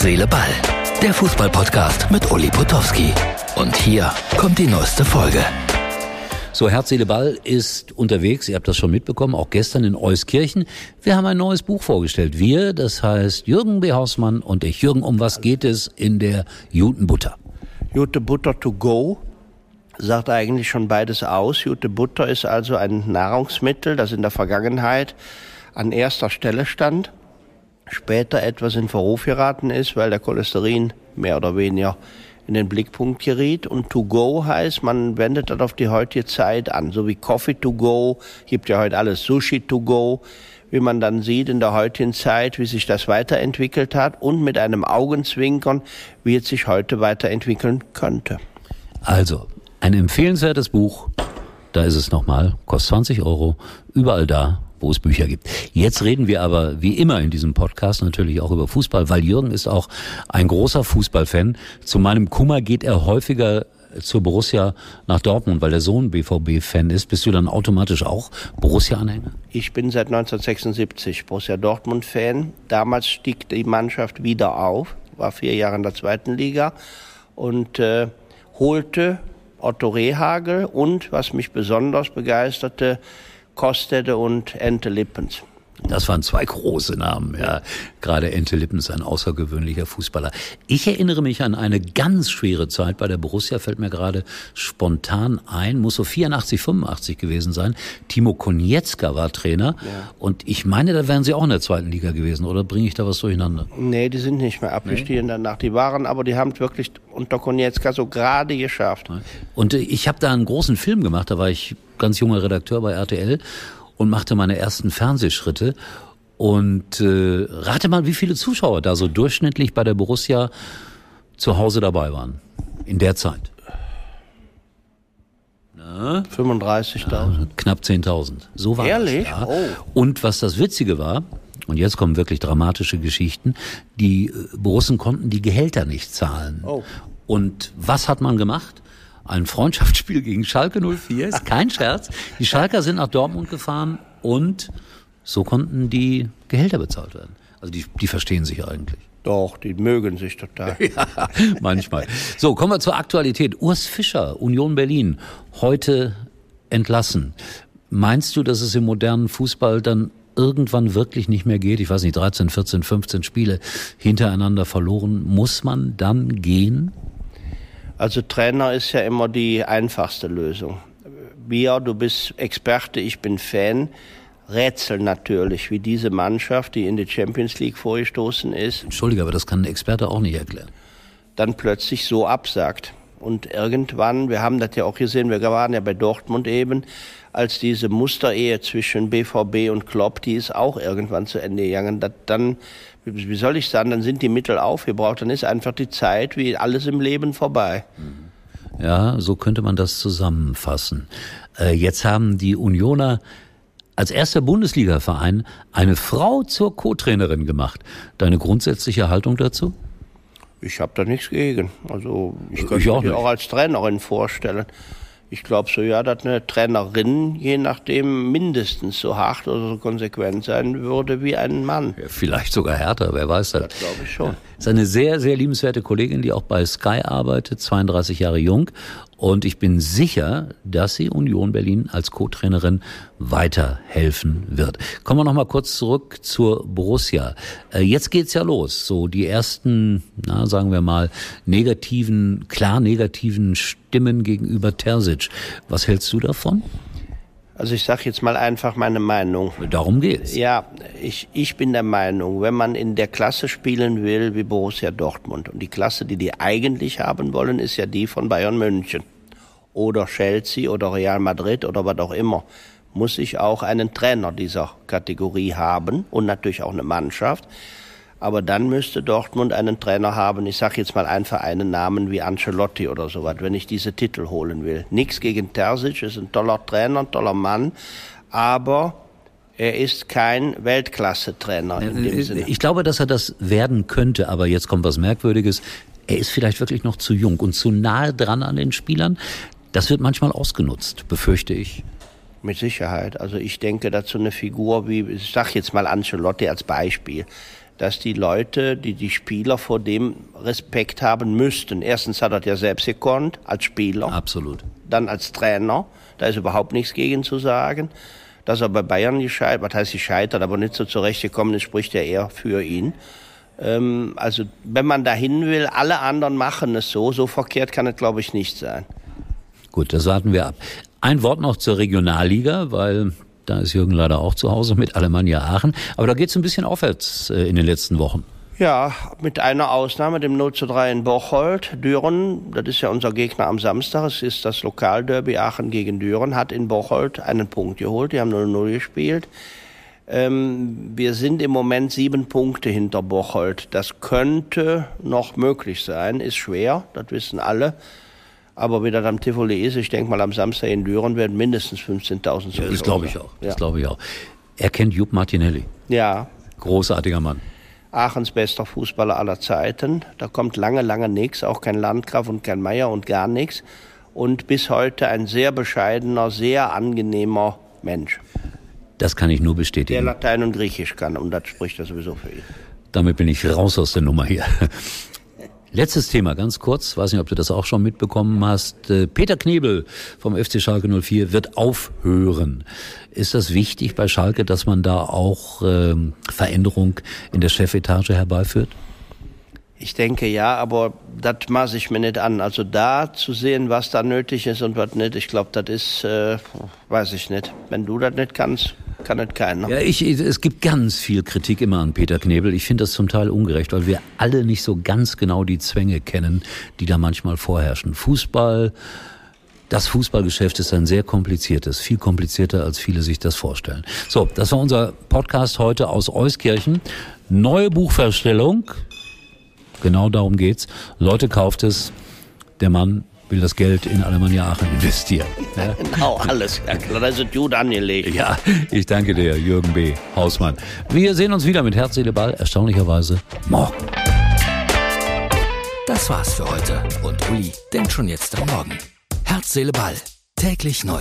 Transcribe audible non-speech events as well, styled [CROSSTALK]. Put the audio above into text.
Herz, Seele, Ball. Der Fußballpodcast mit Uli Potowski. Und hier kommt die neueste Folge. So, Herz, Seele, Ball ist unterwegs. Ihr habt das schon mitbekommen, auch gestern in Euskirchen. Wir haben ein neues Buch vorgestellt. Wir, das heißt Jürgen B. Hausmann und ich. Jürgen, um was geht es in der Jute Butter? Jute Butter to go sagt eigentlich schon beides aus. Jute Butter ist also ein Nahrungsmittel, das in der Vergangenheit an erster Stelle stand, später etwas in Verruf geraten ist, weil der Cholesterin mehr oder weniger in den Blickpunkt geriet. Und to go heißt, man wendet das auf die heutige Zeit an. So wie Coffee to go, gibt ja heute alles Sushi to go. Wie man dann sieht in der heutigen Zeit, wie sich das weiterentwickelt hat und mit einem Augenzwinkern, wie es sich heute weiterentwickeln könnte. Also, ein empfehlenswertes Buch. Da ist es nochmal, kostet 20 Euro, überall da, wo es Bücher gibt. Jetzt reden wir aber wie immer in diesem Podcast natürlich auch über Fußball, weil Jürgen ist auch ein großer Fußballfan. Zu meinem Kummer geht er häufiger zur Borussia nach Dortmund, weil der Sohn BVB-Fan ist. Bist du dann automatisch auch Borussia-Anhänger? Ich bin seit 1976 Borussia Dortmund-Fan. Damals stieg die Mannschaft wieder auf, war vier Jahre in der zweiten Liga und äh, holte Otto Rehagel und, was mich besonders begeisterte, Kostede und Ente Lippens. Das waren zwei große Namen, ja. Gerade Ente Lippens, ein außergewöhnlicher Fußballer. Ich erinnere mich an eine ganz schwere Zeit bei der Borussia, fällt mir gerade spontan ein, muss so 84, 85 gewesen sein. Timo Konietzka war Trainer ja. und ich meine, da wären sie auch in der zweiten Liga gewesen, oder bringe ich da was durcheinander? Nee, die sind nicht mehr abgestiegen nee. danach. Die waren, aber die haben es wirklich unter Konietzka so gerade geschafft. Und ich habe da einen großen Film gemacht, da war ich ganz junger Redakteur bei RTL und machte meine ersten Fernsehschritte. Und äh, rate mal, wie viele Zuschauer da so durchschnittlich bei der Borussia zu Hause dabei waren in der Zeit. 35.000. Ja, knapp 10.000. So war Ehrlich? Das, ja. oh. Und was das Witzige war, und jetzt kommen wirklich dramatische Geschichten, die äh, Borussen konnten die Gehälter nicht zahlen. Oh. Und was hat man gemacht? Ein Freundschaftsspiel gegen Schalke 04, ist kein Scherz. Die Schalker sind nach Dortmund gefahren und so konnten die Gehälter bezahlt werden. Also die, die verstehen sich eigentlich. Doch, die mögen sich total. [LAUGHS] ja, manchmal. So, kommen wir zur Aktualität. Urs Fischer, Union Berlin, heute entlassen. Meinst du, dass es im modernen Fußball dann irgendwann wirklich nicht mehr geht? Ich weiß nicht, 13, 14, 15 Spiele hintereinander verloren. Muss man dann gehen? Also Trainer ist ja immer die einfachste Lösung. Wir, du bist Experte, ich bin Fan. Rätsel natürlich, wie diese Mannschaft, die in die Champions League vorgestoßen ist. Entschuldige, aber das kann ein Experte auch nicht erklären. Dann plötzlich so absagt. Und irgendwann, wir haben das ja auch gesehen, wir waren ja bei Dortmund eben, als diese Musterehe zwischen BVB und Klopp, die ist auch irgendwann zu Ende gegangen. dann wie soll ich sagen, dann sind die Mittel aufgebraucht, dann ist einfach die Zeit wie alles im Leben vorbei. Ja, so könnte man das zusammenfassen. Äh, jetzt haben die Unioner als erster Bundesliga-Verein eine Frau zur Co-Trainerin gemacht. Deine grundsätzliche Haltung dazu? Ich habe da nichts gegen. Also ich könnte mich auch als Trainerin vorstellen ich glaube so, ja, dass eine Trainerin je nachdem mindestens so hart oder so konsequent sein würde wie ein Mann. Ja, vielleicht sogar härter, wer weiß das. Das glaube ich schon. Ja. Ist eine sehr, sehr liebenswerte Kollegin, die auch bei Sky arbeitet, 32 Jahre jung und ich bin sicher, dass sie Union Berlin als Co-Trainerin weiterhelfen wird. Kommen wir noch mal kurz zurück zur Borussia. Äh, jetzt geht's ja los. So die ersten, na, sagen wir mal, negativen, klar negativen Stimmen gegenüber Terzic. Was hältst du davon? Also ich sage jetzt mal einfach meine Meinung. Darum geht's. Ja, ich, ich bin der Meinung, wenn man in der Klasse spielen will wie Borussia Dortmund und die Klasse, die die eigentlich haben wollen, ist ja die von Bayern München oder Chelsea oder Real Madrid oder was auch immer, muss ich auch einen Trainer dieser Kategorie haben und natürlich auch eine Mannschaft. Aber dann müsste Dortmund einen Trainer haben, ich sage jetzt mal einfach einen Namen wie Ancelotti oder sowas, wenn ich diese Titel holen will. Nichts gegen Terzic, ist ein toller Trainer, ein toller Mann, aber er ist kein Weltklasse-Trainer in dem Sinne. Ich glaube, dass er das werden könnte, aber jetzt kommt was Merkwürdiges. Er ist vielleicht wirklich noch zu jung und zu nahe dran an den Spielern. Das wird manchmal ausgenutzt, befürchte ich. Mit Sicherheit. Also ich denke, so eine Figur wie, ich sag jetzt mal Ancelotti als Beispiel, dass die Leute, die die Spieler vor dem Respekt haben müssten. Erstens hat er ja selbst gekonnt, als Spieler. Absolut. Dann als Trainer. Da ist überhaupt nichts gegen zu sagen. Dass er bei Bayern gescheitert, was heißt gescheitert, aber nicht so zurechtgekommen ist, spricht ja eher für ihn. Ähm, also wenn man dahin will, alle anderen machen es so, so verkehrt kann es, glaube ich, nicht sein. Gut, das warten wir ab. Ein Wort noch zur Regionalliga, weil da ist Jürgen leider auch zu Hause mit Alemannia Aachen. Aber da geht es ein bisschen aufwärts äh, in den letzten Wochen. Ja, mit einer Ausnahme, dem 0 zu 3 in Bocholt. Düren, das ist ja unser Gegner am Samstag, es ist das Lokalderby Aachen gegen Düren, hat in Bocholt einen Punkt geholt, die haben 0-0 gespielt. Ähm, wir sind im Moment sieben Punkte hinter Bocholt. Das könnte noch möglich sein, ist schwer, das wissen alle. Aber wie das am Tivoli ist, ich denke mal am Samstag in Düren werden mindestens 15.000 ja, Das glaube ich auch. Das ja. glaube ich auch. Er kennt Jupp Martinelli. Ja. Großartiger Mann. Aachens bester Fußballer aller Zeiten. Da kommt lange, lange nichts, auch kein Landgraf und kein Meier und gar nichts. Und bis heute ein sehr bescheidener, sehr angenehmer Mensch. Das kann ich nur bestätigen. Der Latein und Griechisch kann und das spricht er sowieso für ihn. Damit bin ich raus aus der Nummer hier. Letztes Thema, ganz kurz, weiß nicht, ob du das auch schon mitbekommen hast. Äh, Peter Knebel vom FC Schalke 04 wird aufhören. Ist das wichtig bei Schalke, dass man da auch ähm, Veränderung in der Chefetage herbeiführt? Ich denke ja, aber das maße ich mir nicht an. Also da zu sehen, was da nötig ist und was nicht, ich glaube, das ist, äh, weiß ich nicht. Wenn du das nicht kannst, kann das keiner. Ja, ich, es gibt ganz viel Kritik immer an Peter Knebel. Ich finde das zum Teil ungerecht, weil wir alle nicht so ganz genau die Zwänge kennen, die da manchmal vorherrschen. Fußball, das Fußballgeschäft ist ein sehr kompliziertes, viel komplizierter, als viele sich das vorstellen. So, das war unser Podcast heute aus Euskirchen. Neue Buchverstellung. Genau darum geht's. Leute, kauft es. Der Mann will das Geld in Alemannia Aachen investieren. Ja? [LAUGHS] Genau, alles. Ja, klar, da sind gut angelegt. Ja, ich danke dir, Jürgen B. Hausmann. Wir sehen uns wieder mit Herz, Seele, Ball, erstaunlicherweise morgen. Das war's für heute. Und Uli denkt schon jetzt am Morgen. Herz, Seele, Ball. Täglich neu.